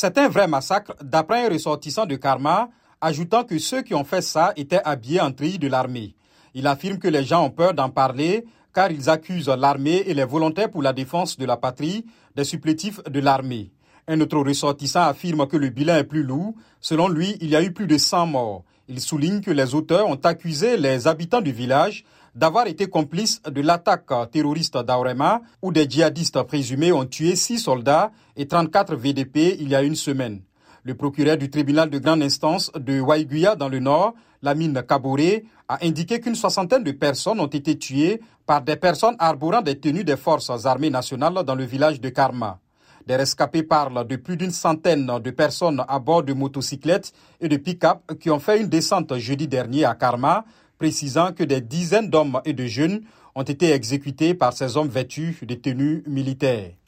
c'est un vrai massacre d'après un ressortissant de Karma, ajoutant que ceux qui ont fait ça étaient habillés en treillis de l'armée. Il affirme que les gens ont peur d'en parler car ils accusent l'armée et les volontaires pour la défense de la patrie des supplétifs de l'armée. Un autre ressortissant affirme que le bilan est plus lourd. Selon lui, il y a eu plus de 100 morts. Il souligne que les auteurs ont accusé les habitants du village d'avoir été complices de l'attaque terroriste d'Aurema où des djihadistes présumés ont tué 6 soldats et 34 VDP il y a une semaine. Le procureur du tribunal de grande instance de Waiguya dans le nord, Lamine Kaboré, a indiqué qu'une soixantaine de personnes ont été tuées par des personnes arborant des tenues des forces armées nationales dans le village de Karma. Des rescapés parlent de plus d'une centaine de personnes à bord de motocyclettes et de pick-up qui ont fait une descente jeudi dernier à Karma, précisant que des dizaines d'hommes et de jeunes ont été exécutés par ces hommes vêtus de tenues militaires.